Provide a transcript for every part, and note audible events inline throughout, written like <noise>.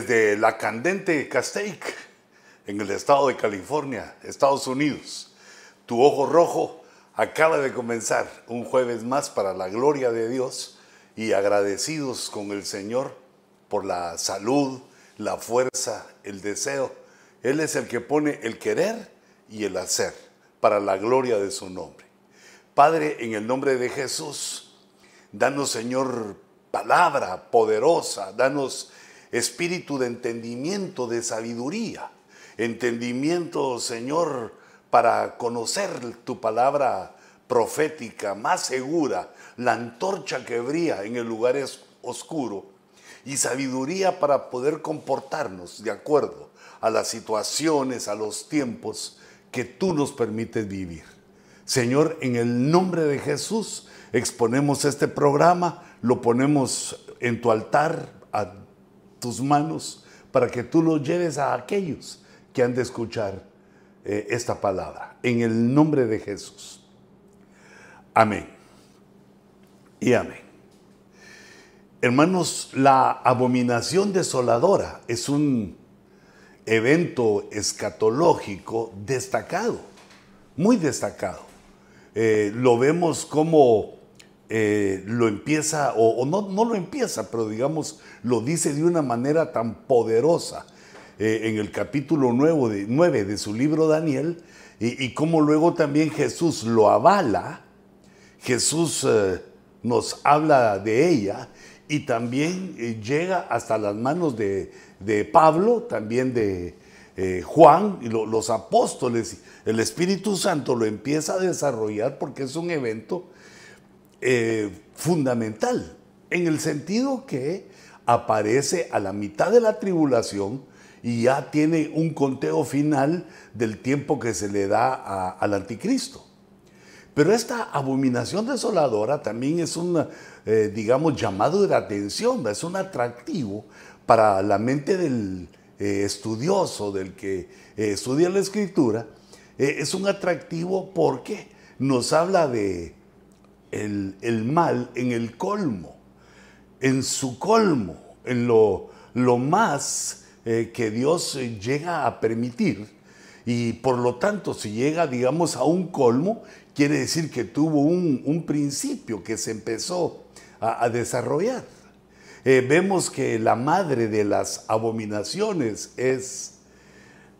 desde la candente Castaic, en el estado de California, Estados Unidos. Tu ojo rojo acaba de comenzar un jueves más para la gloria de Dios y agradecidos con el Señor por la salud, la fuerza, el deseo. Él es el que pone el querer y el hacer para la gloria de su nombre. Padre, en el nombre de Jesús, danos Señor palabra poderosa, danos espíritu de entendimiento, de sabiduría, entendimiento, Señor, para conocer tu palabra profética más segura, la antorcha que brilla en el lugar oscuro, y sabiduría para poder comportarnos de acuerdo a las situaciones, a los tiempos que tú nos permites vivir. Señor, en el nombre de Jesús exponemos este programa, lo ponemos en tu altar tus manos para que tú lo lleves a aquellos que han de escuchar eh, esta palabra. En el nombre de Jesús. Amén. Y amén. Hermanos, la abominación desoladora es un evento escatológico destacado, muy destacado. Eh, lo vemos como eh, lo empieza, o, no, no, lo empieza, pero digamos, lo dice de una manera tan poderosa eh, en el capítulo 9 de, de su libro Daniel, y, como luego también Jesús lo avala, Jesús eh, nos habla de ella y también llega hasta las manos de, Pablo, también de Juan y los apóstoles. El Espíritu Santo lo empieza a desarrollar porque es un evento eh, fundamental, en el sentido que aparece a la mitad de la tribulación y ya tiene un conteo final del tiempo que se le da al anticristo. Pero esta abominación desoladora también es un, eh, digamos, llamado de atención, es un atractivo para la mente del eh, estudioso, del que estudia la escritura, es un atractivo porque nos habla de el, mal en el colmo, en su colmo, en lo, más eh, que Dios llega a permitir. Y por lo tanto, si llega, digamos, a un colmo, quiere decir que tuvo un, principio que se empezó a, desarrollar. Eh, vemos que la madre de las abominaciones es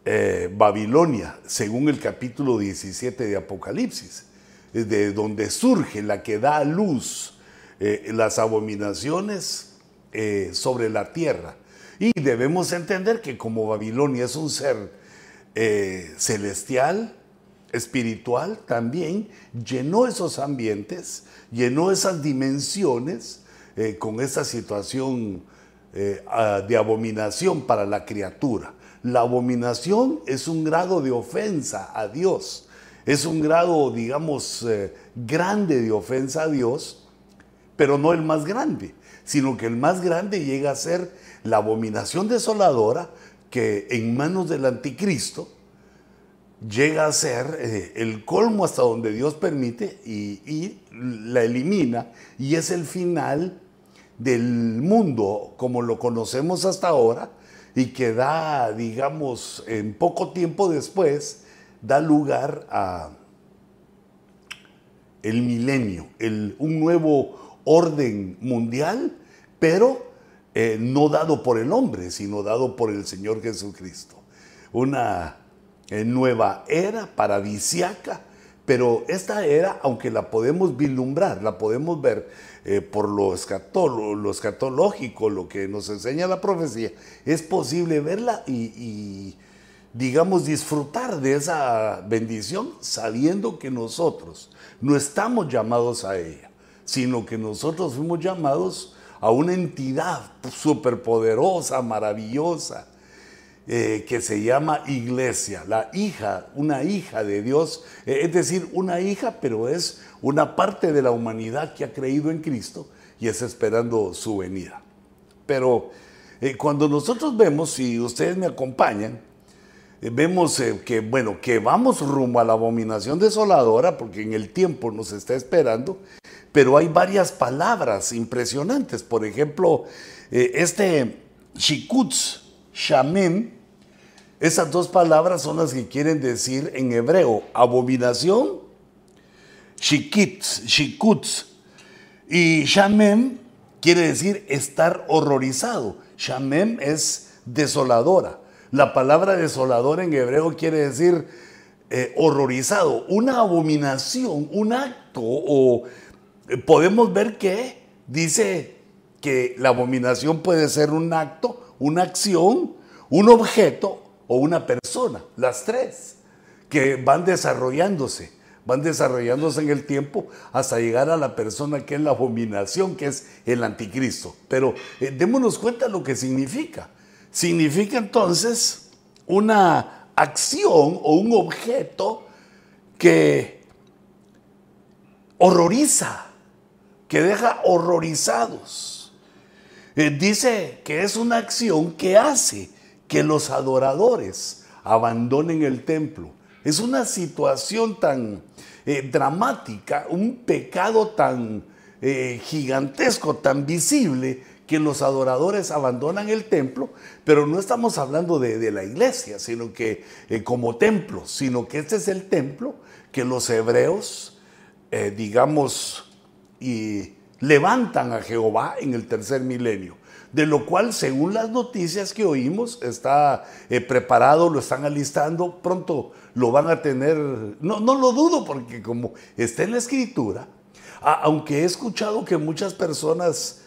eh, Babilonia, según el capítulo 17 de Apocalipsis de donde surge la que da a luz eh, las abominaciones eh, sobre la tierra. Y debemos entender que como Babilonia es un ser eh, celestial, espiritual, también llenó esos ambientes, llenó esas dimensiones con esa situación de abominación para la criatura. La abominación es un grado de ofensa a Dios es un grado, digamos, eh, grande de ofensa a Dios, pero no el más grande, sino que el más grande llega a ser la abominación desoladora que en manos del anticristo llega a ser eh, el colmo hasta donde Dios permite y, y la elimina y es el final del mundo como lo conocemos hasta ahora y que da, digamos, en poco tiempo después, da lugar a el milenio, un nuevo orden mundial, pero eh, no dado por el hombre, sino dado por el Señor Jesucristo. Una eh, nueva era paradisiaca, pero esta era, aunque la podemos vislumbrar, la podemos ver eh, por lo, escatológico, lo que nos enseña la profecía, es posible verla y digamos, disfrutar de esa bendición sabiendo que nosotros no estamos llamados a ella, sino que nosotros fuimos llamados a una entidad superpoderosa, maravillosa, eh, que se llama iglesia, la hija, una hija de Dios, eh, es decir, una hija, pero es una parte de la humanidad que ha creído en Cristo y es esperando su venida. Pero eh, cuando nosotros vemos, si ustedes me acompañan, vemos eh, que, bueno, que vamos rumbo a la abominación desoladora, porque en el tiempo nos está esperando, pero hay varias palabras impresionantes. Por ejemplo, eh, este shikutz, shamem, esas dos palabras son las que quieren decir en hebreo abominación, shikitz, shikutz, y shamem quiere decir estar horrorizado. Shamem es desoladora. La palabra desoladora en hebreo quiere decir eh, horrorizado, una abominación, un acto, o eh, podemos ver que dice que la abominación puede ser un acto, una acción, un objeto o una persona, las tres, que van desarrollándose, van desarrollándose en el tiempo hasta llegar a la persona que es la abominación, que es el anticristo. Pero eh, démonos cuenta lo que significa. Significa entonces una acción o un objeto que horroriza, que deja horrorizados. Eh, dice que es una acción que hace que los adoradores abandonen el templo. Es una situación tan eh, dramática, un pecado tan eh, gigantesco, tan visible, que los adoradores abandonan el templo, pero no estamos hablando de, la iglesia, sino que eh, como templo, sino que este es el templo que los hebreos, digamos, y levantan a Jehová en el tercer milenio. De lo cual, según las noticias que oímos, está eh, preparado, lo están alistando, pronto lo van a tener, no, no lo dudo, porque como está en la escritura, aunque he escuchado que muchas personas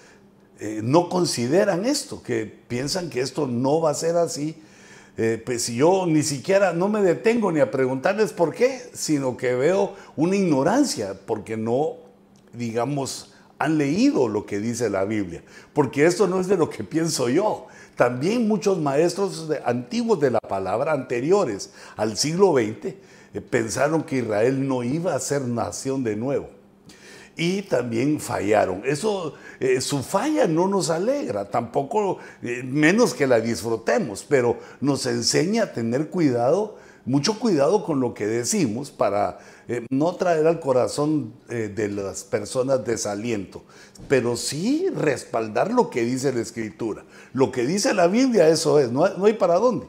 eh, no consideran esto, que piensan que esto no va a ser así, eh, pues yo ni siquiera no me detengo ni a preguntarles por qué, sino que veo una ignorancia, porque no, digamos, han leído lo que dice la Biblia, porque esto no es de lo que pienso yo. También muchos maestros antiguos de la palabra, anteriores al siglo XX, eh, pensaron que Israel no iba a ser nación de nuevo. Y también fallaron. Eso, eh, su falla no nos alegra, tampoco eh, menos que la disfrutemos, pero nos enseña a tener cuidado, mucho cuidado con lo que decimos para eh, no traer al corazón de las personas desaliento, pero sí respaldar lo que dice la Escritura. Lo que dice la Biblia, eso es, no hay, para dónde.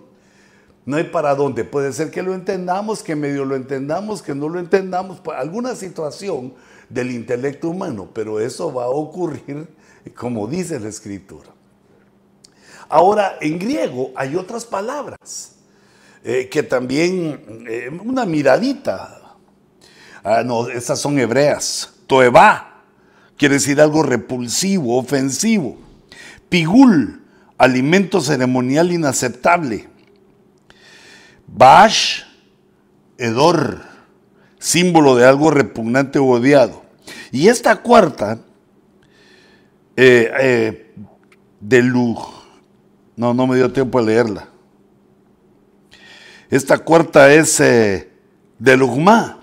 No hay para dónde. Puede ser que lo entendamos, que medio lo entendamos, que no lo entendamos, alguna situación del intelecto humano, pero eso va a ocurrir como dice la Escritura. Ahora, en griego hay otras palabras eh, que también, una miradita Ah, no, estas son hebreas. Toeba quiere decir algo repulsivo, ofensivo. Pigul, alimento ceremonial inaceptable. Bash, hedor, símbolo de algo repugnante o odiado. Y esta cuarta, eh, eh, de luz, no, no me dio tiempo a leerla. Esta cuarta es eh, de Lugma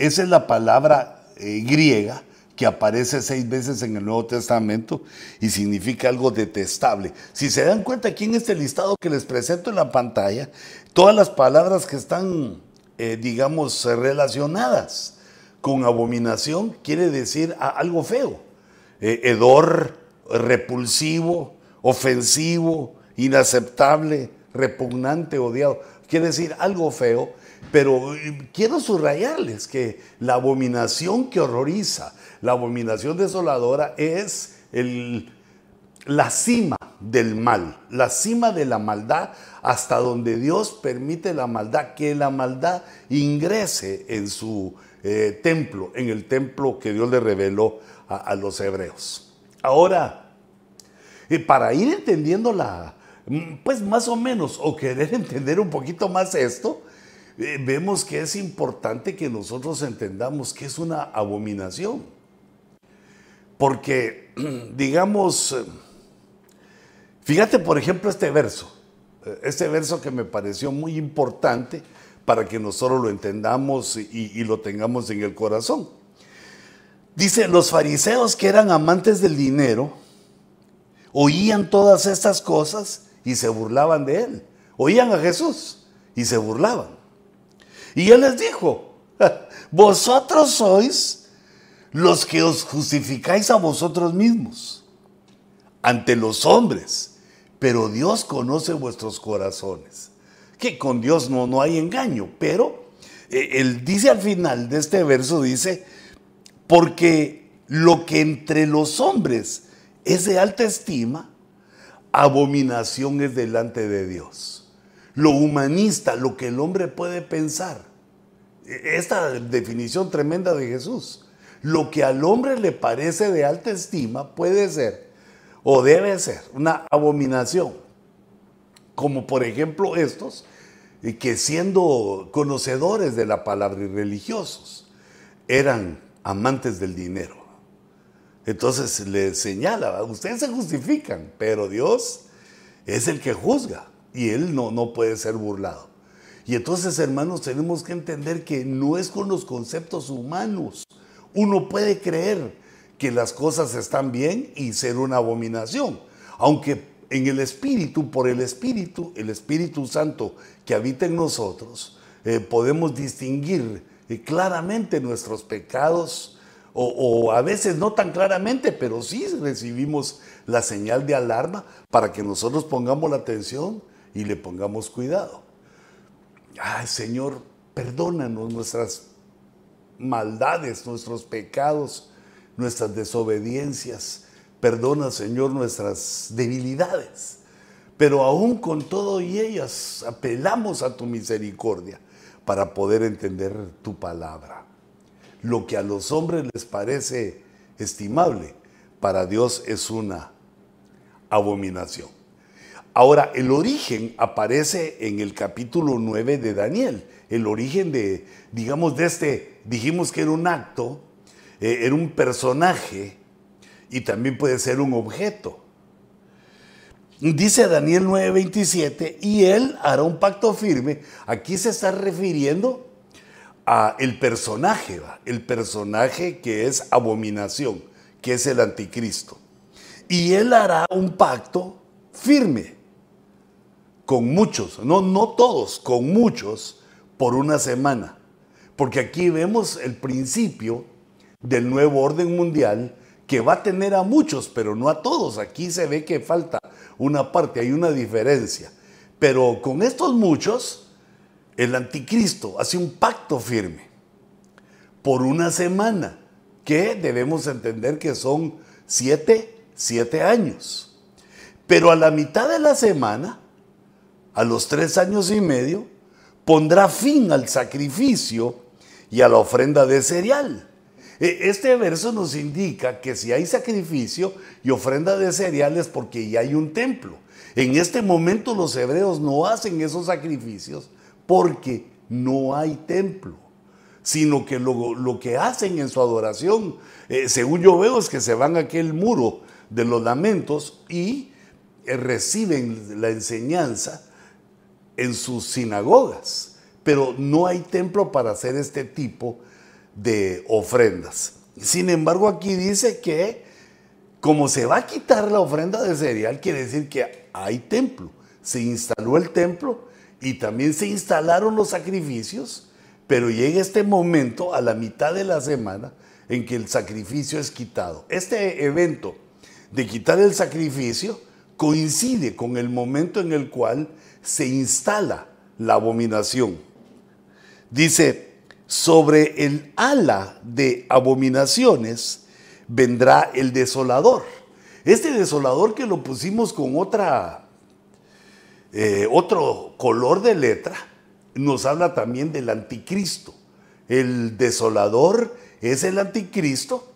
esa es la palabra eh, griega que aparece seis veces en el Nuevo Testamento y significa algo detestable. Si se dan cuenta aquí en este listado que les presento en la pantalla, todas las palabras que están, eh, digamos, relacionadas con abominación quiere decir algo feo. Eh, hedor, repulsivo, ofensivo, inaceptable, repugnante, odiado. Quiere decir algo feo pero eh, quiero subrayarles que la abominación que horroriza, la abominación desoladora es la cima del mal, la cima de la maldad, hasta donde Dios permite la maldad, que la maldad ingrese en su eh, templo, en el templo que Dios le reveló a, los hebreos. Ahora, eh, para ir entendiendo la, mm, pues más o menos, o querer <laughs> entender un poquito más esto, eh, vemos que es importante que nosotros entendamos que es una abominación. Porque, <clears throat> digamos, fíjate por ejemplo este verso, eh, este verso que me pareció muy importante para que nosotros lo entendamos y, y lo tengamos en el corazón. Dice, los fariseos que eran amantes del dinero, oían todas estas cosas y se burlaban de él. Oían a Jesús y se burlaban. Y él les dijo, vosotros sois los que os justificáis a vosotros mismos ante los hombres, pero Dios conoce vuestros corazones. Que con Dios no, no hay engaño, pero eh, él dice al final de este verso, dice, porque lo que entre los hombres es de alta estima, abominación es delante de Dios. Lo humanista, lo que el hombre puede pensar. E, esta definición tremenda de Jesús. Lo que al hombre le parece de alta estima puede ser o debe ser una abominación. Como por ejemplo estos, que siendo conocedores de la palabra y religiosos, eran amantes del dinero. Entonces le señala, ustedes se justifican, pero Dios es el que juzga y Él no, no puede ser burlado. Y entonces, hermanos, tenemos que entender que no es con los conceptos humanos. Uno puede creer que las cosas están bien y ser una abominación, aunque en el Espíritu, por el Espíritu, el Espíritu Santo que habita en nosotros, eh, podemos distinguir eh, claramente nuestros pecados, o, a veces no tan claramente, pero sí recibimos la señal de alarma para que nosotros pongamos la atención y le pongamos cuidado. Señor, perdónanos nuestras maldades, nuestros pecados, nuestras desobediencias. Perdona, Señor, nuestras debilidades. Pero aún con todo y ellas apelamos a tu misericordia para poder entender tu palabra. Lo que a los hombres les parece estimable, para Dios es una abominación. Ahora, el origen aparece en el capítulo 9 de Daniel. El origen de, digamos, de este, dijimos que era un acto, eh, era un personaje y también puede ser un objeto. Dice Daniel 9:27, y él hará un pacto firme. Aquí se está refiriendo a el personaje, el personaje que es abominación, que es el anticristo. Y él hará un pacto firme con muchos, no, no todos, con muchos, por una semana. Porque aquí vemos el principio del nuevo orden mundial que va a tener a muchos, pero no a todos. Aquí se ve que falta una parte, hay una diferencia. Pero con estos muchos, el anticristo hace un pacto firme por una semana, que debemos entender que son siete, siete años. Pero a la mitad de la semana, a los tres años y medio, pondrá fin al sacrificio y a la ofrenda de cereal. E, este verso nos indica que si hay sacrificio y ofrenda de cereales porque ya hay un templo. En este momento los hebreos no hacen esos sacrificios porque no hay templo, sino que lo, que hacen en su adoración, eh, según yo veo, es que se van a aquel muro de los lamentos y eh, reciben la enseñanza en sus sinagogas, pero no hay templo para hacer este tipo de de ofrendas. Sin embargo, aquí dice que como se va a quitar la ofrenda de cereal, quiere decir que hay templo. Se instaló el templo y también se instalaron los sacrificios, pero llega este momento a la mitad de la semana en que el sacrificio es quitado. Este evento de quitar el sacrificio coincide con el momento en el cual se instala la abominación. Dice, sobre el ala de abominaciones vendrá el desolador. Este desolador que lo pusimos con otra, eh, otro color de letra, nos habla también del anticristo. El desolador es el anticristo.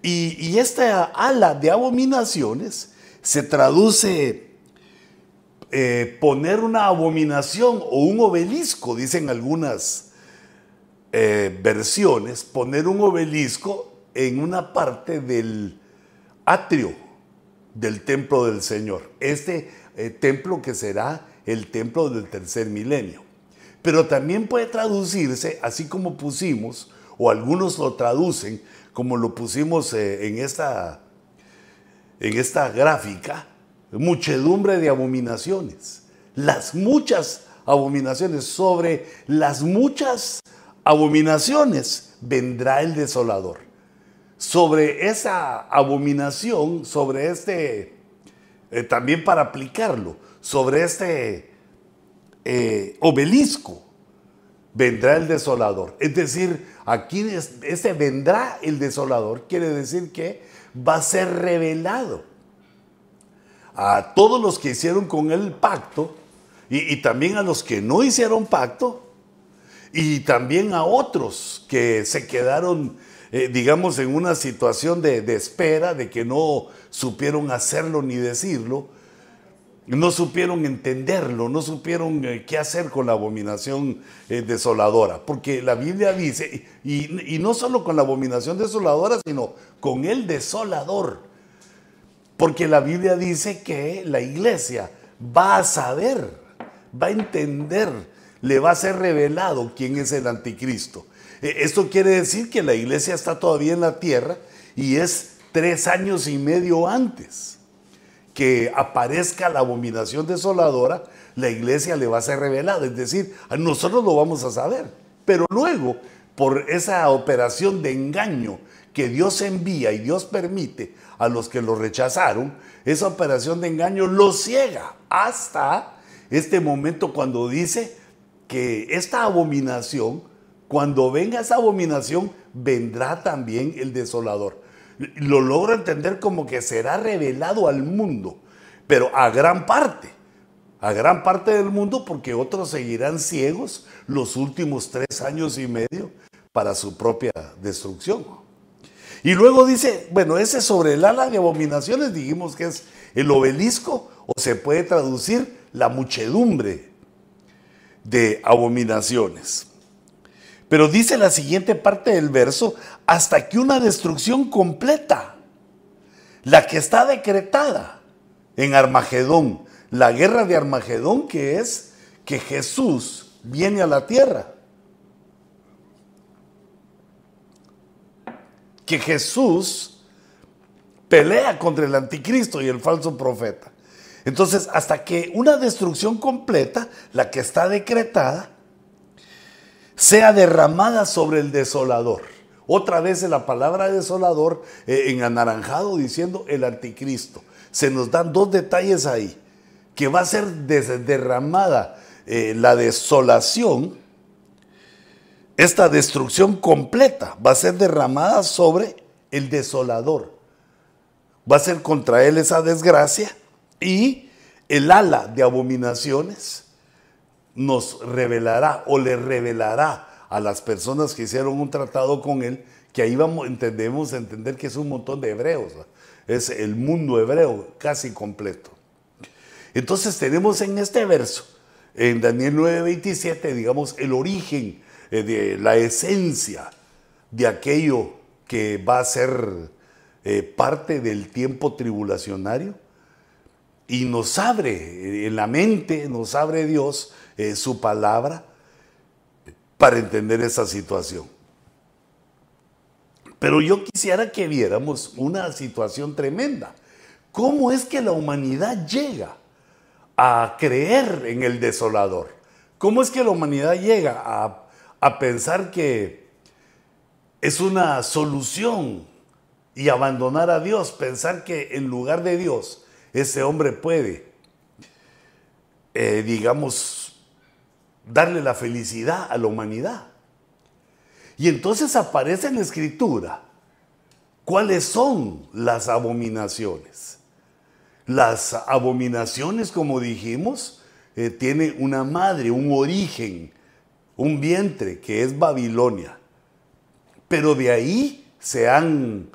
Y, esta ala de abominaciones se traduce eh, poner una abominación o un obelisco, dicen algunas eh, versiones poner un obelisco en una parte del atrio del templo del Señor. Este eh, templo que será el templo del tercer milenio. Pero también puede traducirse, así como pusimos, o algunos lo traducen, como lo pusimos eh, en, esta, en esta gráfica, muchedumbre de abominaciones. Las muchas abominaciones sobre las muchas abominaciones vendrá el desolador. Sobre esa abominación, sobre este eh, también para aplicarlo sobre este eh, obelisco, vendrá el desolador. Es decir, aquí este vendrá el desolador, quiere decir que va a ser revelado a todos los que hicieron con él pacto y, también a los que no hicieron pacto y también a otros que se quedaron, eh, digamos, en una situación de, espera, de que no supieron hacerlo ni decirlo, no supieron entenderlo, no supieron eh, qué hacer con la abominación eh, desoladora. Porque la Biblia dice, y, y, no solo con la abominación desoladora, sino con el desolador. Porque la Biblia dice que la iglesia va a saber va a entender, le va a ser revelado quién es el anticristo. E, esto quiere decir que la iglesia está todavía en la tierra y es tres años y medio antes que aparezca la abominación desoladora, la iglesia le va a ser revelada. Es decir, nosotros lo vamos a saber. Pero luego, por esa operación de engaño que Dios envía y Dios permite a los que lo rechazaron, esa operación de engaño lo ciega hasta este momento cuando dice que esta abominación, cuando venga esa abominación, vendrá también el desolador. Lo logro entender como que será revelado al mundo, pero a gran parte, a gran parte del mundo, porque otros seguirán ciegos los últimos tres años y medio para su propia destrucción. Y luego dice, bueno, ese sobre el ala de abominaciones dijimos que es el obelisco o se puede traducir la muchedumbre de abominaciones. Pero dice la siguiente parte del verso, hasta que una destrucción completa, la que está decretada en Armagedón, la guerra de Armagedón que es que Jesús viene a la tierra. Que Jesús pelea contra el anticristo y el falso profeta. Entonces, hasta que una destrucción completa, la que está decretada, sea derramada sobre el desolador. Otra vez en la palabra desolador eh, en anaranjado diciendo el anticristo. Se nos dan dos detalles ahí, que va a ser derramada eh, la desolación, esta destrucción completa va a ser derramada sobre el desolador. Va a ser contra él esa desgracia y el ala de abominaciones nos revelará o le revelará a las personas que hicieron un tratado con él, que ahí vamos, entendemos entender que es un montón de hebreos, es el mundo hebreo casi completo. Entonces tenemos en este verso, en Daniel 9:27, digamos, el origen eh, de la esencia de aquello que va a ser eh, parte del tiempo tribulacionario y nos abre en la mente, nos abre Dios eh, su palabra para entender esa situación. Pero yo quisiera que viéramos una situación tremenda. ¿Cómo es que la humanidad llega a creer en el desolador? ¿Cómo es que la humanidad llega a pensar que es una solución y abandonar a Dios, pensar que en lugar de Dios ese hombre puede, eh, digamos, darle la felicidad a la humanidad. Y entonces aparece en la escritura cuáles son las abominaciones. Las abominaciones, como dijimos, eh, tienen una madre, un origen, un vientre, que es Babilonia. Pero de ahí se han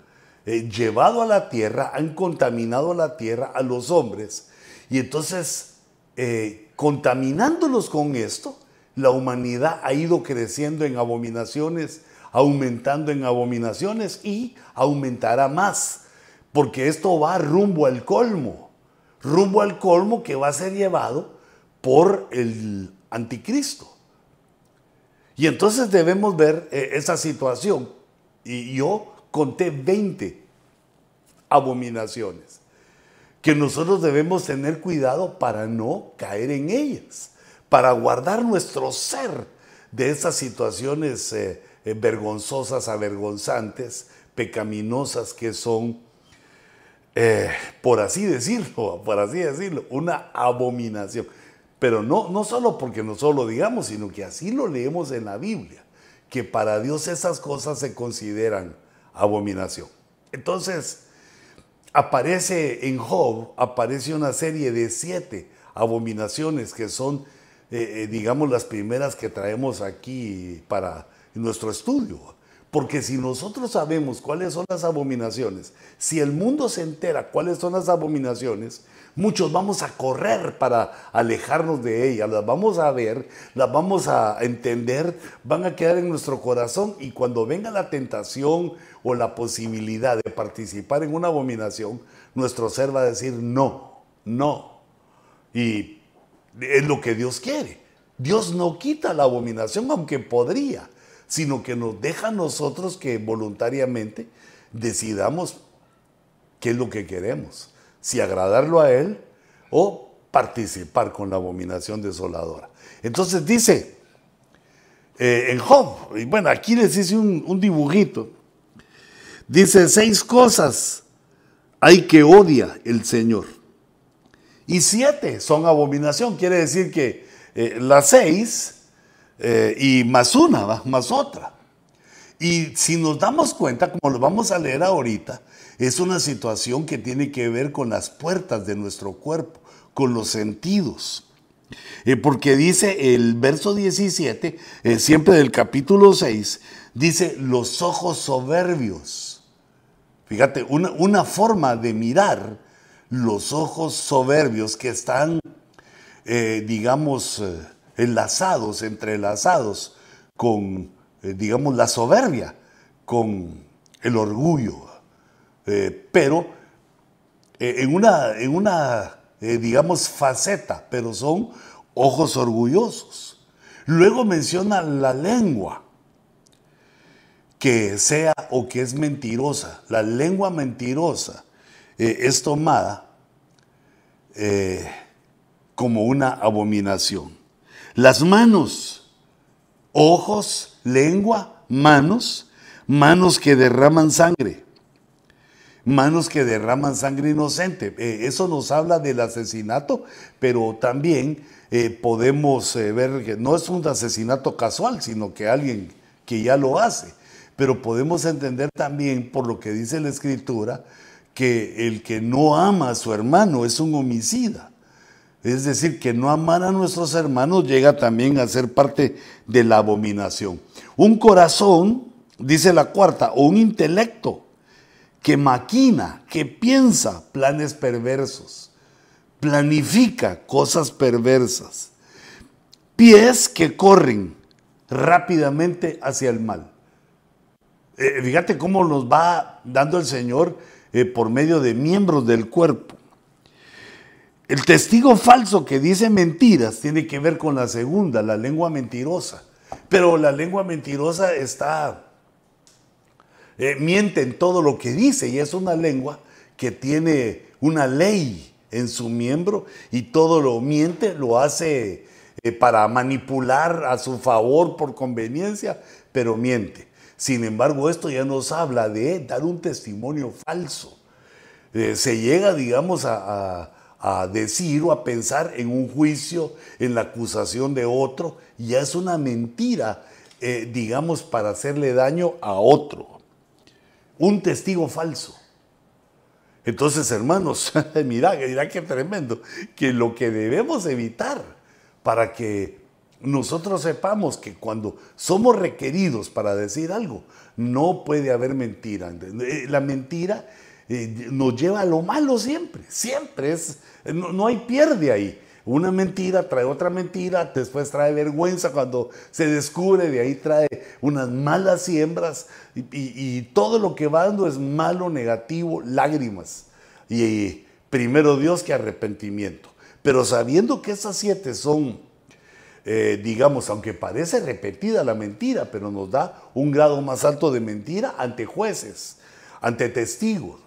eh, llevado a la tierra, han contaminado la tierra a los hombres. Y entonces, eh, contaminándolos con esto, la humanidad ha ido creciendo en abominaciones, aumentando en abominaciones y aumentará más, porque esto va rumbo al colmo, rumbo al colmo que va a ser llevado por el anticristo. Y entonces debemos ver eh, esa situación. Y yo conté 20 abominaciones que nosotros debemos tener cuidado para no caer en ellas, para guardar nuestro ser de esas situaciones eh, eh, vergonzosas, avergonzantes, pecaminosas que son eh, por así decirlo, <laughs> por así decirlo, una abominación. Pero no, no solo porque nosotros lo digamos, sino que así lo leemos en la Biblia, que para Dios esas cosas se consideran abominación. Entonces, aparece en Job, aparece una serie de siete abominaciones que son, eh, eh, digamos, las primeras que traemos aquí para nuestro estudio. Porque si nosotros sabemos cuáles son las abominaciones, si el mundo se entera cuáles son las abominaciones, muchos vamos a correr para alejarnos de ellas, las vamos a ver, las vamos a entender, van a quedar en nuestro corazón y cuando venga la tentación o la posibilidad de participar en una abominación, nuestro ser va a decir no, no. Y es lo que Dios quiere. Dios no quita la abominación, aunque podría sino que nos deja a nosotros que voluntariamente decidamos qué es lo que queremos, si agradarlo a Él o participar con la abominación desoladora. Entonces dice eh, en Job, y bueno, aquí les hice un, dibujito, dice seis cosas hay que odia el Señor. Y siete son abominación, quiere decir que eh, las seis eh, y más una, más otra. Y si nos damos cuenta, como lo vamos a leer ahorita, es una situación que tiene que ver con las puertas de nuestro cuerpo, con los sentidos. Eh, porque dice el verso 17, eh, siempre del capítulo 6, dice los ojos soberbios. Fíjate, una, una forma de mirar los ojos soberbios que están, digamos, enlazados, entrelazados con, eh, digamos, la soberbia, con el orgullo, eh, pero eh, en una, en una digamos, faceta, pero son ojos orgullosos. Luego menciona la lengua, que sea o que es mentirosa. La lengua mentirosa es tomada como una abominación. Las manos, ojos, lengua, manos, manos que derraman sangre, manos que derraman sangre inocente. Eh, eso nos habla del asesinato, pero también eh, podemos eh, ver que no es un asesinato casual, sino que alguien que ya lo hace. Pero podemos entender también, por lo que dice la Escritura, que el que no ama a su hermano es un homicida. Es decir, que no amar a nuestros hermanos llega también a ser parte de la abominación. Un corazón, dice la cuarta, o un intelecto que maquina, que piensa planes perversos, planifica cosas perversas. Pies que corren rápidamente hacia el mal. Eh, fíjate cómo nos va dando el Señor eh, por medio de miembros del cuerpo. El testigo falso que dice mentiras tiene que ver con la segunda, la lengua mentirosa. Pero la lengua mentirosa está, eh, miente en todo lo que dice y es una lengua que tiene una ley en su miembro y todo lo miente, lo hace eh, para manipular a su favor por conveniencia, pero miente. Sin embargo, esto ya nos habla de dar un testimonio falso. Eh, se llega, digamos, a a decir o a pensar en un juicio, en la acusación de otro, ya es una mentira, eh, digamos, para hacerle daño a otro. Un testigo falso. Entonces, hermanos, <laughs> mira, mira qué tremendo, que lo que debemos evitar para que nosotros sepamos que cuando somos requeridos para decir algo, no puede haber mentira. Eh, la mentira eh, nos lleva a lo malo siempre, siempre, es, no, hay pierde ahí. Una mentira trae otra mentira, después trae vergüenza cuando se descubre, de ahí trae unas malas siembras y, todo lo que va dando es malo, negativo, lágrimas. Y primero Dios que arrepentimiento. Pero sabiendo que esas siete son, eh, digamos, aunque parece repetida la mentira, pero nos da un grado más alto de mentira ante jueces, ante testigos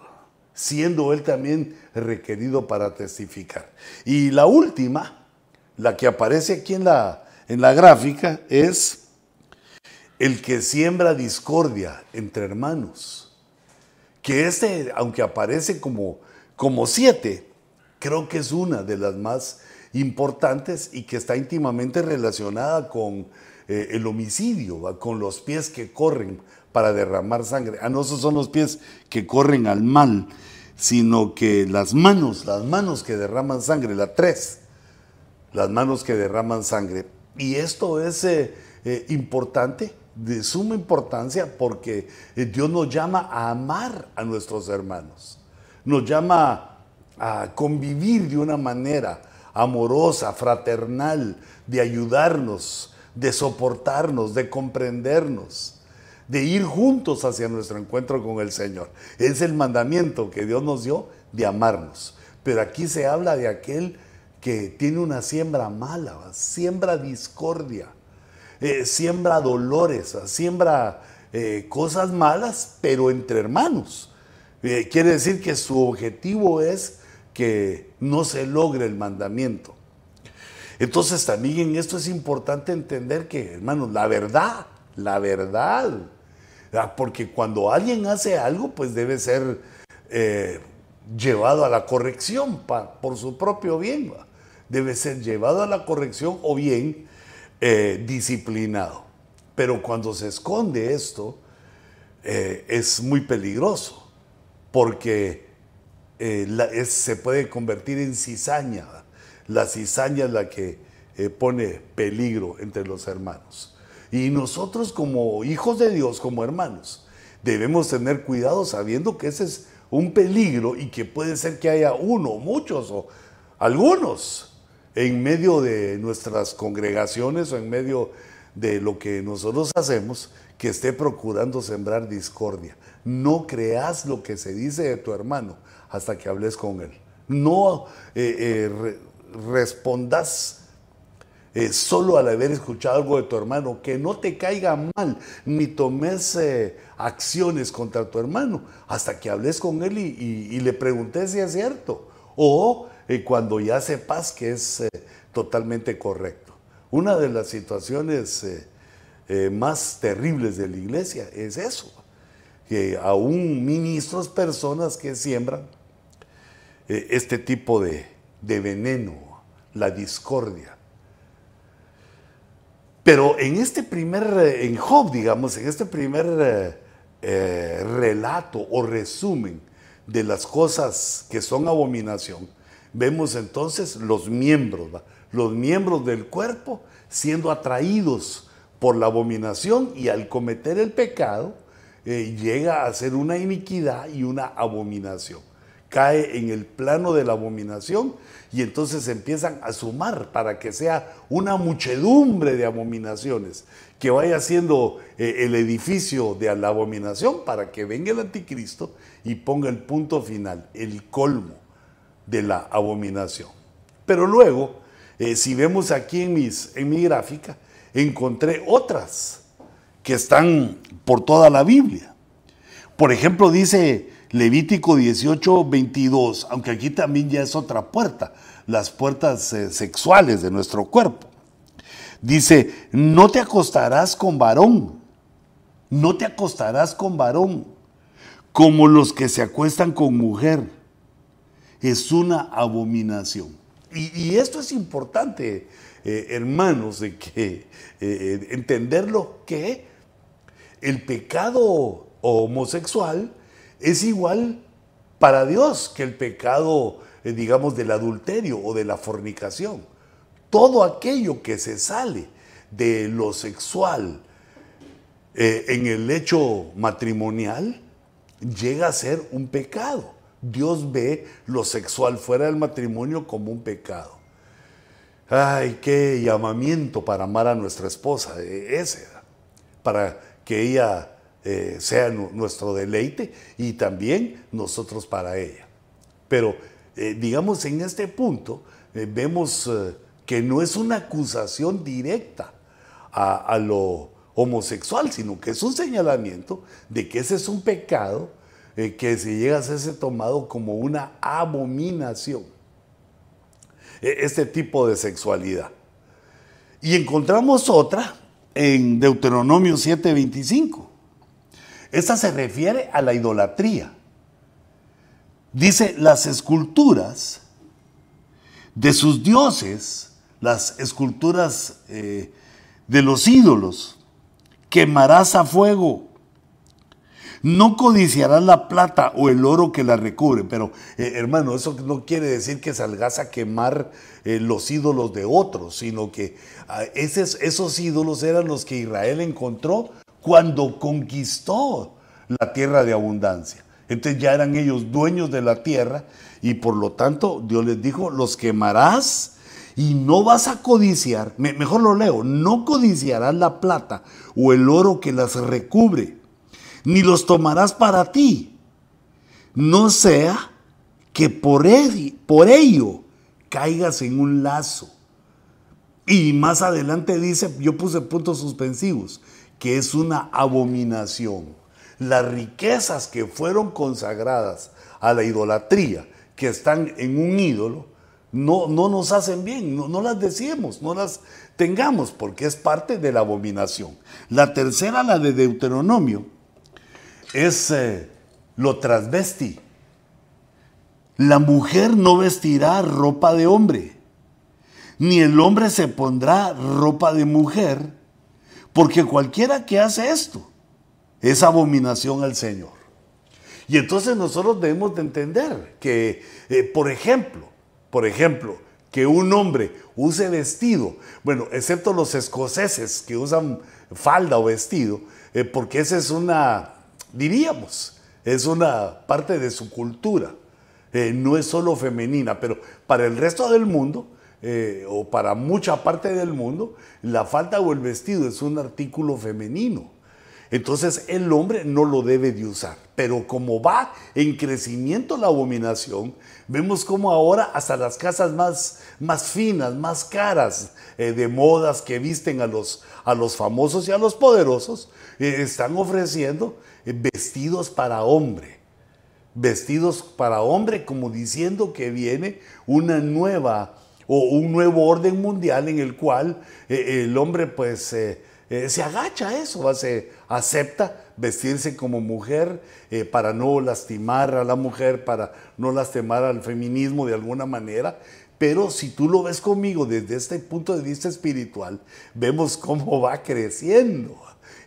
siendo él también requerido para testificar. Y la última, la que aparece aquí en la, en la gráfica, es el que siembra discordia entre hermanos. Que este, aunque aparece como, como siete, creo que es una de las más importantes y que está íntimamente relacionada con eh, el homicidio, con los pies que corren para derramar sangre. Ah, no, esos son los pies que corren al mal, sino que las manos, las manos que derraman sangre, la tres, las manos que derraman sangre. Y esto es eh, eh, importante, de suma importancia, porque Dios nos llama a amar a nuestros hermanos, nos llama a convivir de una manera amorosa, fraternal, de ayudarnos, de soportarnos, de comprendernos, de ir juntos hacia nuestro encuentro con el Señor. Es el mandamiento que Dios nos dio de amarnos. Pero aquí se habla de aquel que tiene una siembra mala, siembra discordia, eh, siembra dolores, siembra eh, cosas malas, pero entre hermanos. Eh, quiere decir que su objetivo es que no se logre el mandamiento. Entonces también en esto es importante entender que, hermanos, la verdad, la verdad, porque cuando alguien hace algo, pues debe ser eh, llevado a la corrección por su propio bien, debe ser llevado a la corrección o bien eh, disciplinado. Pero cuando se esconde esto, eh, es muy peligroso, porque se puede convertir en cizaña la cizaña es la que pone peligro entre los hermanos. Y nosotros como hijos de Dios, como hermanos, debemos tener cuidado sabiendo que ese es un peligro y que puede ser que haya uno, muchos o algunos en medio de nuestras congregaciones o en medio de lo que nosotros hacemos que esté procurando sembrar discordia. No creas lo que se dice de tu hermano hasta que hables con él. No eh, eh, respondas eh, solo al haber escuchado algo de tu hermano, que no te caiga mal, ni tomes eh, acciones contra tu hermano, hasta que hables con él y, le preguntes si es cierto, o eh, cuando ya sepas que es totalmente correcto. Una de las situaciones más terribles de la iglesia es eso, que aún ministros, personas que siembran este tipo de, de veneno, la discordia. Pero en este primer, eh, en Job, digamos, en este primer eh, eh, relato o resumen de las cosas que son abominación, vemos entonces los miembros, los miembros del cuerpo siendo atraídos por la abominación y al cometer el pecado llega a ser una iniquidad y una abominación cae en el plano de la abominación y entonces empiezan a sumar para que sea una muchedumbre de abominaciones, que vaya siendo eh, el edificio de la abominación para que venga el anticristo y ponga el punto final, el colmo de la abominación. Pero luego, eh, si vemos aquí en, mis, en mi gráfica, encontré otras que están por toda la Biblia. Por ejemplo, dice Levítico 18, 22, aunque aquí también ya es otra puerta, las puertas eh, sexuales de nuestro cuerpo. Dice, no te acostarás con varón, no te acostarás con varón, como los que se acuestan con mujer. Es una abominación. Y, esto es importante, eh, hermanos, de que eh, entenderlo que el pecado homosexual es igual para Dios que el pecado, eh, digamos, del adulterio o de la fornicación. Todo aquello que se sale de lo sexual eh, en el hecho matrimonial llega a ser un pecado. Dios ve lo sexual fuera del matrimonio como un pecado. Ay, qué llamamiento para amar a nuestra esposa, eh, ese, para que ella eh, sea nuestro deleite y también nosotros para ella. Pero eh, digamos en este punto eh, vemos que no es una acusación directa a, lo homosexual, sino que es un señalamiento de que ese es un pecado que se llega a ser tomado como una abominación. E, este tipo de sexualidad. Y encontramos otra en Deuteronomio 7:25 25 dice, esta se refiere a la idolatría. dice las esculturas de sus dioses, las esculturas eh, de los ídolos, quemarás a fuego. No codiciarás la plata o el oro que la recubre. Pero, eh, hermano, eso no quiere decir que salgas a quemar eh, los ídolos de otros, sino que ah, esos ídolos eran los que Israel encontró cuando conquistó la tierra de abundancia. Entonces ya eran ellos dueños de la tierra y por lo tanto Dios les dijo, los quemarás y no vas a codiciar, mejor lo leo, no codiciarás la plata o el oro que las recubre, ni los tomarás para ti, no sea que por, por ello caigas en un lazo. Y más adelante dice, yo puse puntos suspensivos, que es una abominación. Las riquezas que fueron consagradas a la idolatría, que están en un ídolo, no, no nos hacen bien, no, las decimos, no las tengamos, porque es parte de la abominación. La tercera, la de Deuteronomio, es eh, lo transvesti. La mujer no vestirá ropa de hombre, ni el hombre se pondrá ropa de mujer, porque cualquiera que hace esto es abominación al Señor. Y entonces nosotros debemos de entender que, eh, por ejemplo, por ejemplo, que un hombre use vestido, bueno, excepto los escoceses que usan falda o vestido, eh, porque esa es una, diríamos, es una parte de su cultura, eh, no es solo femenina, pero para el resto del mundo, o para mucha parte del mundo, la falda o el vestido es un artículo femenino. Entonces el hombre no lo debe de usar. Pero como va en crecimiento la abominación, vemos como ahora hasta las casas más, más finas, más caras, eh, de modas que visten a los, a los famosos y a los poderosos, eh, están ofreciendo eh, vestidos para hombre. Vestidos para hombre como diciendo que viene una nueva o un nuevo orden mundial en el cual el hombre pues eh, se agacha a eso, se acepta vestirse como mujer eh, para no lastimar a la mujer, para no lastimar al feminismo de alguna manera. Pero si tú lo ves conmigo desde este punto de vista espiritual, vemos cómo <laughs> va creciendo.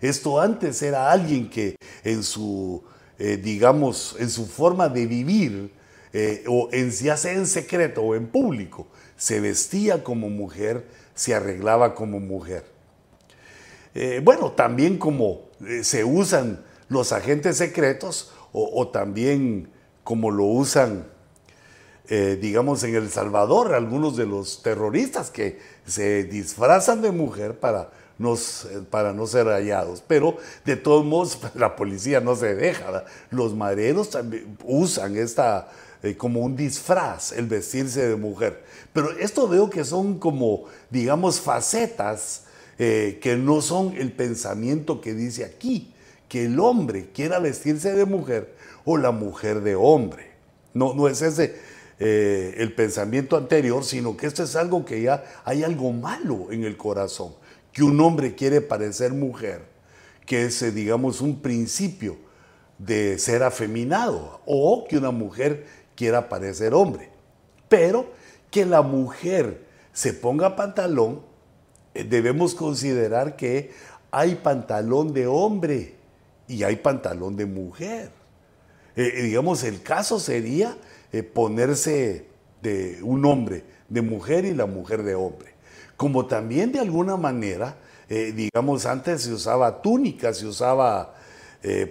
Esto antes era alguien que en su, eh, digamos, en su forma de vivir, o en, ya sea en secreto o en público, se vestía como mujer, se arreglaba como mujer. Eh, bueno, también como eh, se usan los agentes secretos o, también como lo usan, eh, digamos, en El Salvador, algunos de los terroristas que se disfrazan de mujer para no, para no ser hallados. Pero de todos modos, <laughs> la policía no se deja. Los mareros también usan esta como un disfraz, el vestirse de mujer. Pero esto veo que son como, digamos, facetas eh, que no son el pensamiento que dice aquí, que el hombre quiera vestirse de mujer o la mujer de hombre. No, no es ese eh, el pensamiento anterior, sino que esto es algo que ya hay algo malo en el corazón, que un hombre quiere parecer mujer, que es, eh, digamos, un principio de ser afeminado, o que una mujer quiera parecer hombre. Pero que la mujer se ponga pantalón debemos considerar que hay pantalón de hombre y hay pantalón de mujer. Eh, eh, digamos, el caso sería eh, ponerse de un hombre de mujer y la mujer de hombre. Como también de alguna manera, digamos, antes se usaba túnica, se usaba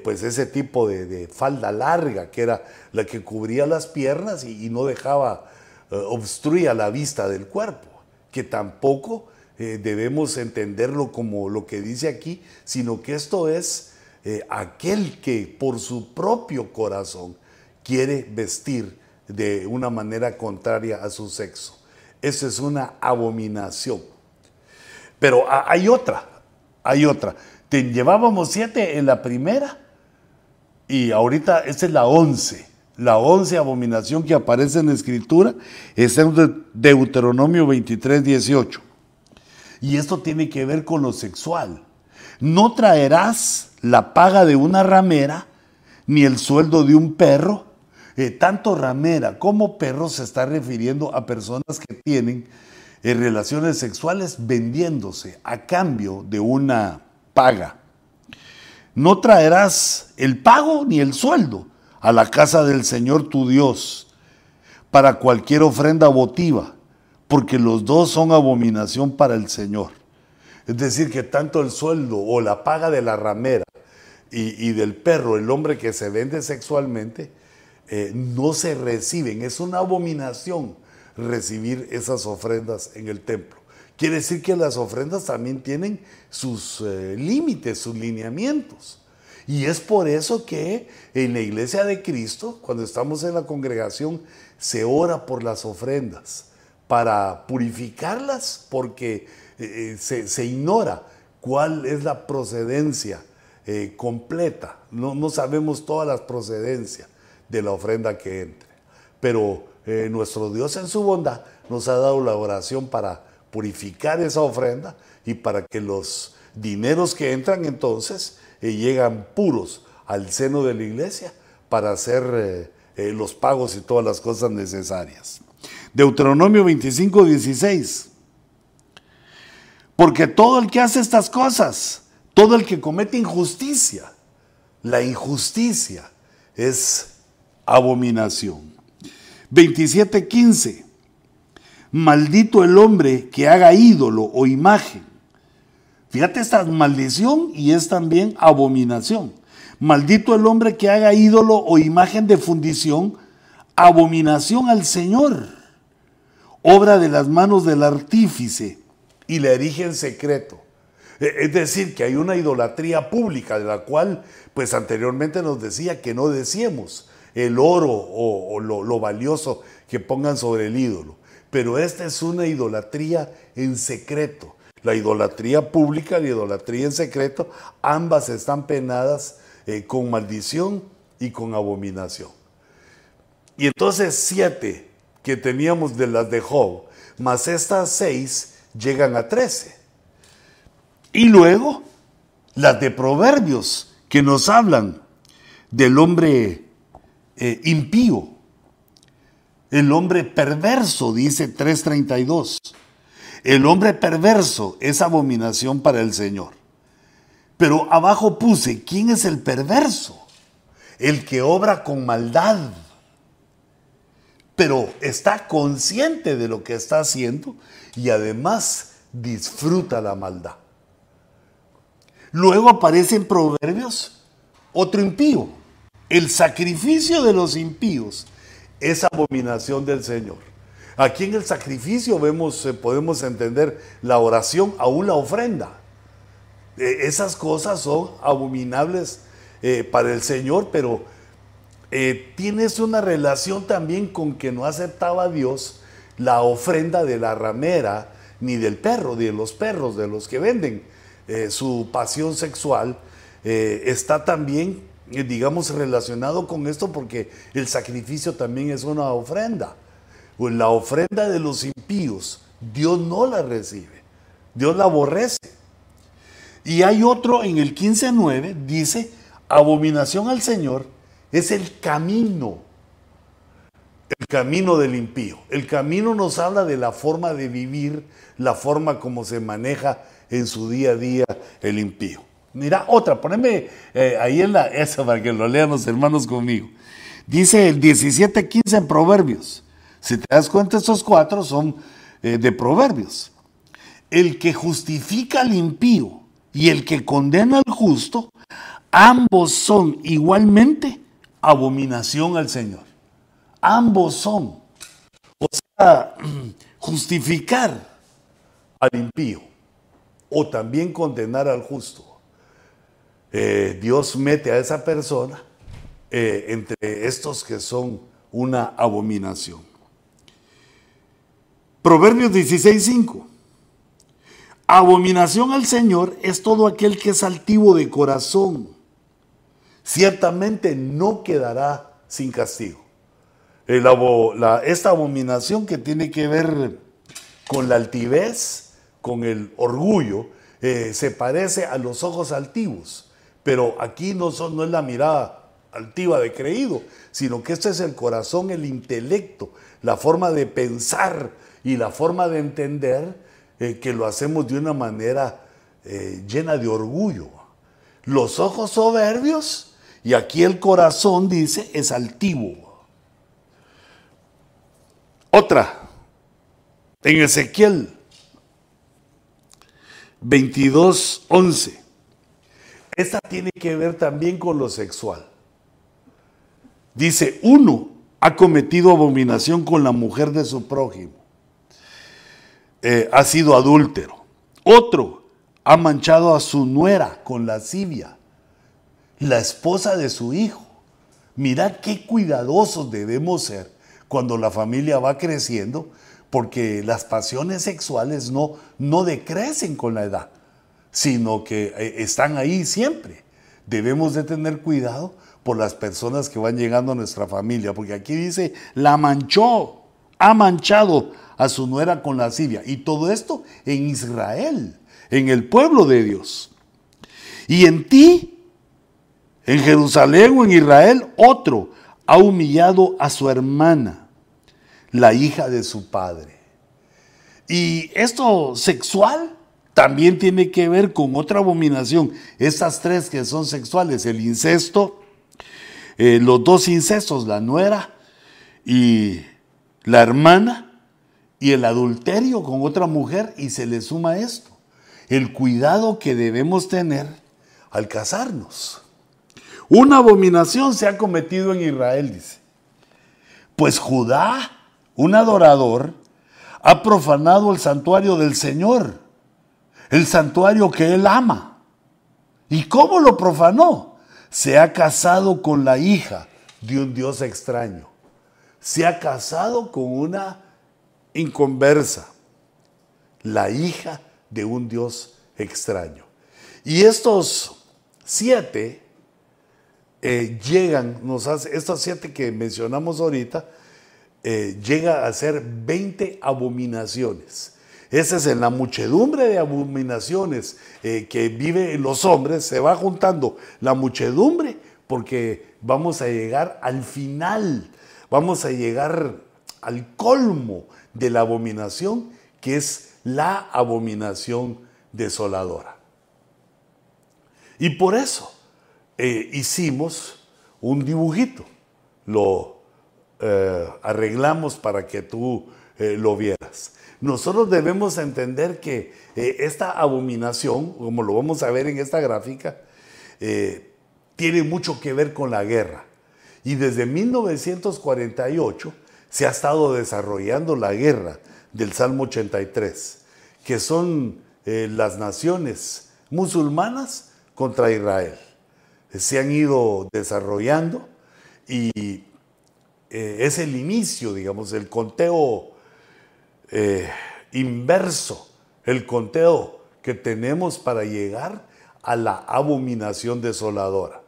pues ese tipo de, falda larga, que era la que cubría las piernas y, no dejaba, obstruía la vista del cuerpo, que tampoco eh, debemos entenderlo como lo que dice aquí, sino que esto es eh, aquel que por su propio corazón quiere vestir de una manera contraria a su sexo. Eso es una abominación. Pero hay otra, hay otra. Llevábamos siete en la primera y ahorita esta es la once. La once abominación que aparece en la escritura está en Deuteronomio 23, 18. Y esto tiene que ver con lo sexual. No traerás la paga de una ramera, ni el sueldo de un perro, eh, tanto ramera como perro se está refiriendo a personas que tienen eh, relaciones sexuales vendiéndose a cambio de una paga. No traerás el pago ni el sueldo a la casa del Señor tu Dios para cualquier ofrenda votiva, porque los dos son abominación para el Señor. Es decir, que tanto el sueldo o la paga de la ramera y, del perro, el hombre que se vende sexualmente, eh, no se reciben. Es una abominación recibir esas ofrendas en el templo. Quiere decir que las ofrendas también tienen sus eh, límites, sus lineamientos. Y es por eso que en la iglesia de Cristo, cuando estamos en la congregación, se ora por las ofrendas, para purificarlas, porque eh, se, se, ignora cuál es la procedencia eh, completa. No, sabemos todas las procedencias de la ofrenda que entre. Pero eh, nuestro Dios en su bondad nos ha dado la oración para purificar esa ofrenda y para que los dineros que entran entonces llegan puros al seno de la iglesia para hacer los pagos y todas las cosas necesarias. Deuteronomio 25, 16. Porque todo el que hace estas cosas, todo el que comete injusticia, la injusticia es abominación. 27:15. Maldito el hombre que haga ídolo o imagen. Fíjate, esta maldición y es también abominación. Maldito el hombre que haga ídolo o imagen de fundición, abominación al Señor, obra de las manos del artífice y la erige en secreto. E, es decir, que hay una idolatría pública de la cual, pues anteriormente nos decía que no decíamos el oro o, lo, lo valioso que pongan sobre el ídolo. Pero esta es una idolatría en secreto. La idolatría pública la idolatría en secreto, ambas están penadas eh, con maldición y con abominación. Y entonces siete que teníamos de las de Job, más estas seis llegan a 13. Y luego las de Proverbios que nos hablan del hombre eh, impío, el hombre perverso, dice 332. El hombre perverso es abominación para el Señor. Pero abajo puse, ¿quién es el perverso? El que obra con maldad, pero está consciente de lo que está haciendo y además disfruta la maldad. Luego aparece en Proverbios otro impío. El sacrificio de los impíos es abominación del Señor. Aquí en el sacrificio vemos, eh, podemos entender la oración, aún la ofrenda. Eh, esas cosas son abominables eh, para el Señor, pero tienes una relación también con que no aceptaba Dios la ofrenda de la ramera, ni del perro, ni de los perros, de los que venden. Eh, su pasión sexual eh, está también, eh, digamos, relacionado con esto porque el sacrificio también es una ofrenda. Pues la ofrenda de los impíos, Dios no la recibe, Dios la aborrece. Y hay otro en el 15.9, dice, abominación al Señor es el camino el camino del impío. El camino nos habla de la forma de vivir, la forma como se maneja en su día a día el impío. Mira, otra, poneme eh, ahí en la, esa para que lo lean los hermanos conmigo. Dice el 17.15 en Proverbios. Si te das cuenta, estos cuatro son eh, de Proverbios. El que justifica al impío y el que condena al justo, ambos son igualmente abominación al Señor. Ambos son. O sea, <clears throat> justificar al impío o también condenar al justo. Eh, Dios mete a esa persona eh, entre estos que son una abominación. Proverbios 16:5. Abominación al Señor es todo aquel que es altivo de corazón. Ciertamente no quedará sin castigo esta abominación que tiene que ver con la altivez, con el orgullo, eh, se parece a los ojos altivos. Pero aquí no, son, no es la mirada altiva de creído, sino que este es el corazón, el intelecto, la forma de pensar y la forma de entender eh, que lo hacemos de una manera eh, llena de orgullo. Los ojos soberbios y aquí el corazón dice es altivo. Otra, en Ezequiel 22, 11. Esta tiene que ver también con lo sexual. Dice, uno ha cometido abominación con la mujer de su prójimo. Eh, ha sido adúltero. Otro ha manchado a su nuera con lascivia, la esposa de su hijo. Mira qué cuidadosos debemos ser cuando la familia va creciendo, porque las pasiones sexuales no, no decrecen con la edad, sino que eh, están ahí siempre. Debemos de tener cuidado por las personas que van llegando a nuestra familia, porque aquí dice, la manchó, ha manchado a su nuera con lascivia. Y todo esto en Israel, en el pueblo de Dios. Y en ti, en Jerusalén o en Israel, otro ha humillado a su hermana, la hija de su padre. Y esto sexual también tiene que ver con otra abominación. Estas tres que son sexuales, el incesto, eh, los dos incestos, la nuera y la hermana, y el adulterio con otra mujer, y se le suma esto, el cuidado que debemos tener al casarnos. Una abominación se ha cometido en Israel, dice. Pues Judá, un adorador, ha profanado el santuario del Señor, el santuario que él ama. ¿Y cómo lo profanó? Se ha casado con la hija de un Dios extraño. Se ha casado con una inconversa, la hija de un Dios extraño. Y estos siete eh, llegan, nos hace, estos siete que mencionamos ahorita, eh, llega a ser 20 abominaciones. Esa es en la muchedumbre de abominaciones eh, que viven los hombres, se va juntando la muchedumbre porque vamos a llegar al final, vamos a llegar al colmo de la abominación, que es la abominación desoladora. Y por eso eh, hicimos un dibujito, lo eh, arreglamos para que tú eh, lo vieras. Nosotros debemos entender que esta abominación, como lo vamos a ver en esta gráfica, tiene mucho que ver con la guerra. Y desde 1948 se ha estado desarrollando la guerra del Salmo 83, que son eh, las naciones musulmanas contra Israel. Se han ido desarrollando y eh, es el inicio, digamos, el conteo eh, inverso, el conteo que tenemos para llegar a la abominación desoladora.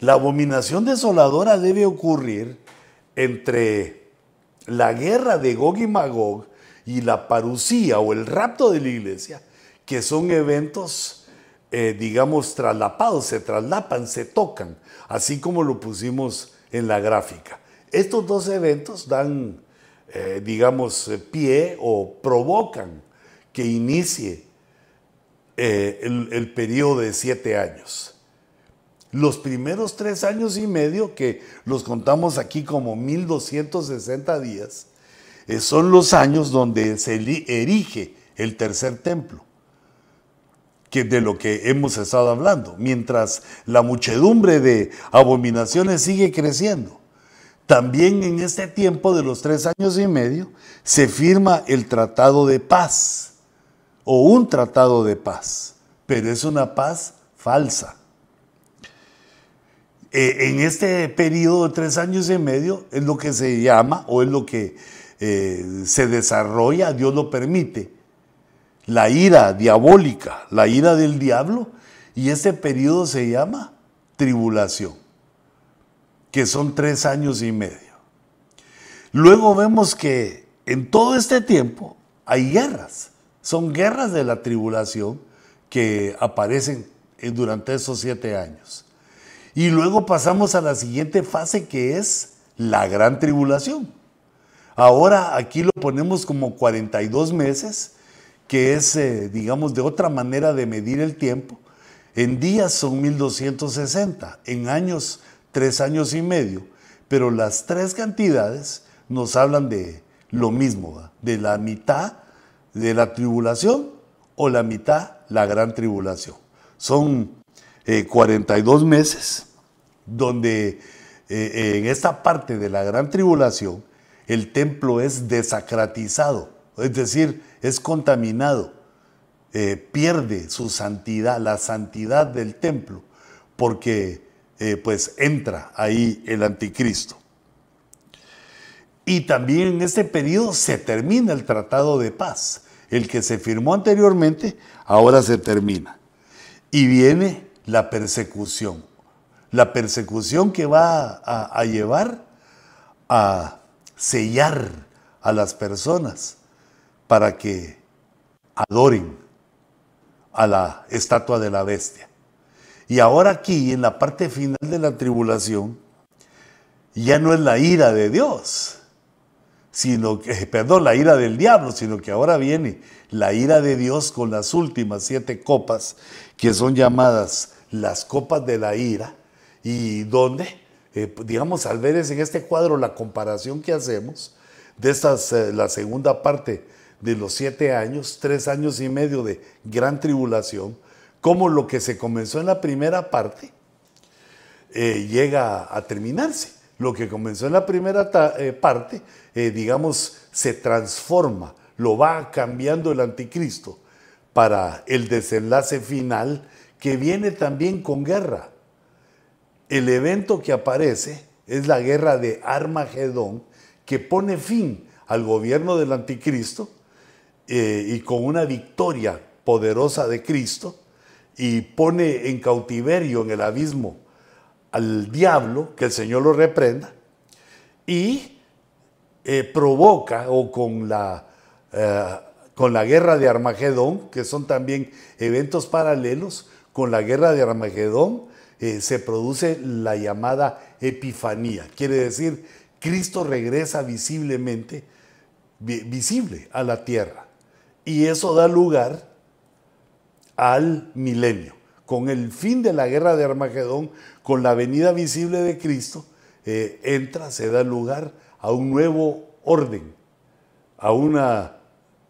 La abominación desoladora debe ocurrir entre la guerra de Gog y Magog y la parucía o el rapto de la iglesia, que son eventos, eh, digamos, traslapados, se traslapan, se tocan, así como lo pusimos en la gráfica. Estos dos eventos dan, eh, digamos, eh, pie o provocan que inicie el, el periodo de siete años. Los primeros tres años y medio, que los contamos aquí como 1260 días, eh, son los años donde se erige el tercer templo, que de lo que hemos estado hablando, mientras la muchedumbre de abominaciones sigue creciendo. También en este tiempo de los tres años y medio se firma el tratado de paz o un tratado de paz, pero es una paz falsa eh, en este periodo de tres años y medio es lo que se llama o es lo que eh, se desarrolla, Dios lo permite, la ira diabólica, la ira del diablo, y ese periodo se llama tribulación, que son tres años y medio. Luego vemos que en todo este tiempo hay guerras, son guerras de la tribulación que aparecen durante esos siete años. Y luego pasamos a la siguiente fase que es la gran tribulación. Ahora aquí lo ponemos como 42 meses, que es, eh, digamos, de otra manera de medir el tiempo. En días son 1260, en años tres años y medio, pero las tres cantidades nos hablan de lo mismo, de la mitad de la tribulación o la mitad la gran tribulación. Son 42 eh, meses donde eh, eh, en esta parte de la gran tribulación el templo es desacratizado, es decir, es contaminado, pierde su santidad, la santidad del templo, porque pues entra ahí el anticristo. Y también en este periodo se termina el tratado de paz. El que se firmó anteriormente, ahora se termina. Y viene la persecución. La persecución que va a, llevar a sellar a las personas para que adoren a la estatua de la bestia. Y ahora aquí, en la parte final de la tribulación, ya no es la ira de Dios, sino que, <laughs> perdón, la ira del diablo, sino que ahora viene la ira de Dios con las últimas siete copas, que son llamadas las copas de la ira, y donde, eh, digamos, al ver en este cuadro la comparación que hacemos de estas, eh, la segunda parte de los siete años, tres años y medio de gran tribulación, como lo que se comenzó en la primera parte eh, llega a terminarse. Lo que comenzó en la primera parte eh, digamos, se transforma, lo va cambiando el anticristo para el desenlace final que viene también con guerra. El evento que aparece es la guerra de Armagedón que pone fin al gobierno del anticristo eh, y con una victoria poderosa de Cristo y pone en cautiverio en el abismo al diablo, que el Señor lo reprenda, y eh, provoca o con la, eh, con la guerra de Armagedón, que son también eventos paralelos, con la guerra de Armagedón eh, se produce la llamada epifanía. Quiere decir, Cristo regresa visiblemente, visible a la tierra. Y eso da lugar al milenio. Con el fin de la guerra de Armagedón, con la venida visible de Cristo, entra, se da lugar a un nuevo orden, a, una,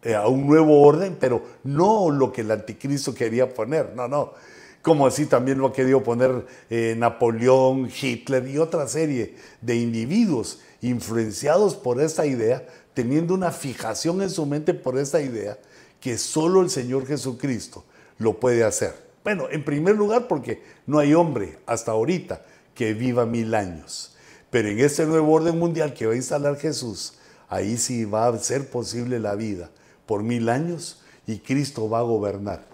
eh, a un nuevo orden, pero no lo que el anticristo quería poner, no, no. Como así también lo ha querido poner eh, Napoleón, Hitler y otra serie de individuos influenciados por esta idea, teniendo una fijación en su mente por esta idea, que solo el Señor Jesucristo lo puede hacer. Bueno, en primer lugar porque no hay hombre hasta ahorita que viva mil años. Pero en este nuevo orden mundial que va a instalar Jesús, ahí sí va a ser posible la vida por mil años y Cristo va a gobernar.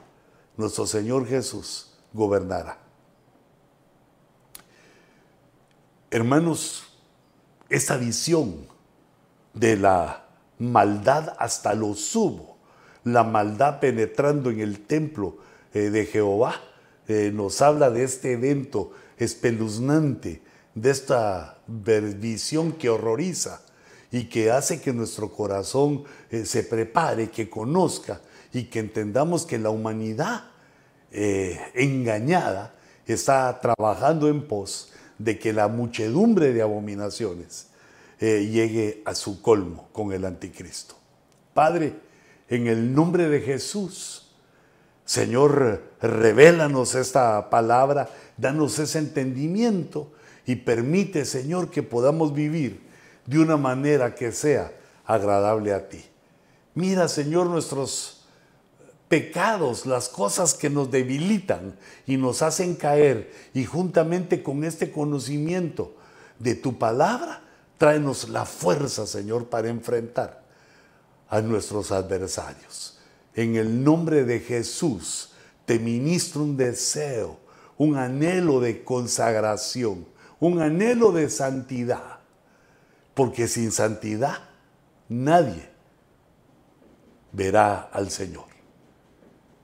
Nuestro Señor Jesús gobernará. Hermanos, esta visión de la maldad hasta lo sumo, la maldad penetrando en el templo eh, de Jehová, eh, nos habla de este evento espeluznante de esta visión que horroriza y que hace que nuestro corazón eh, se prepare, que conozca y que entendamos que la humanidad eh, engañada está trabajando en pos de que la muchedumbre de abominaciones eh, llegue a su colmo con el anticristo. Padre, en el nombre de Jesús, Señor, revélanos esta palabra, danos ese entendimiento y permite, Señor, que podamos vivir de una manera que sea agradable a ti. Mira, Señor, nuestros pecados, las cosas que nos debilitan y nos hacen caer, y juntamente con este conocimiento de tu palabra, tráenos la fuerza, Señor, para enfrentar a nuestros adversarios. En el nombre de Jesús, te ministro un deseo, un anhelo de consagración un anhelo de santidad, porque sin santidad nadie verá al Señor.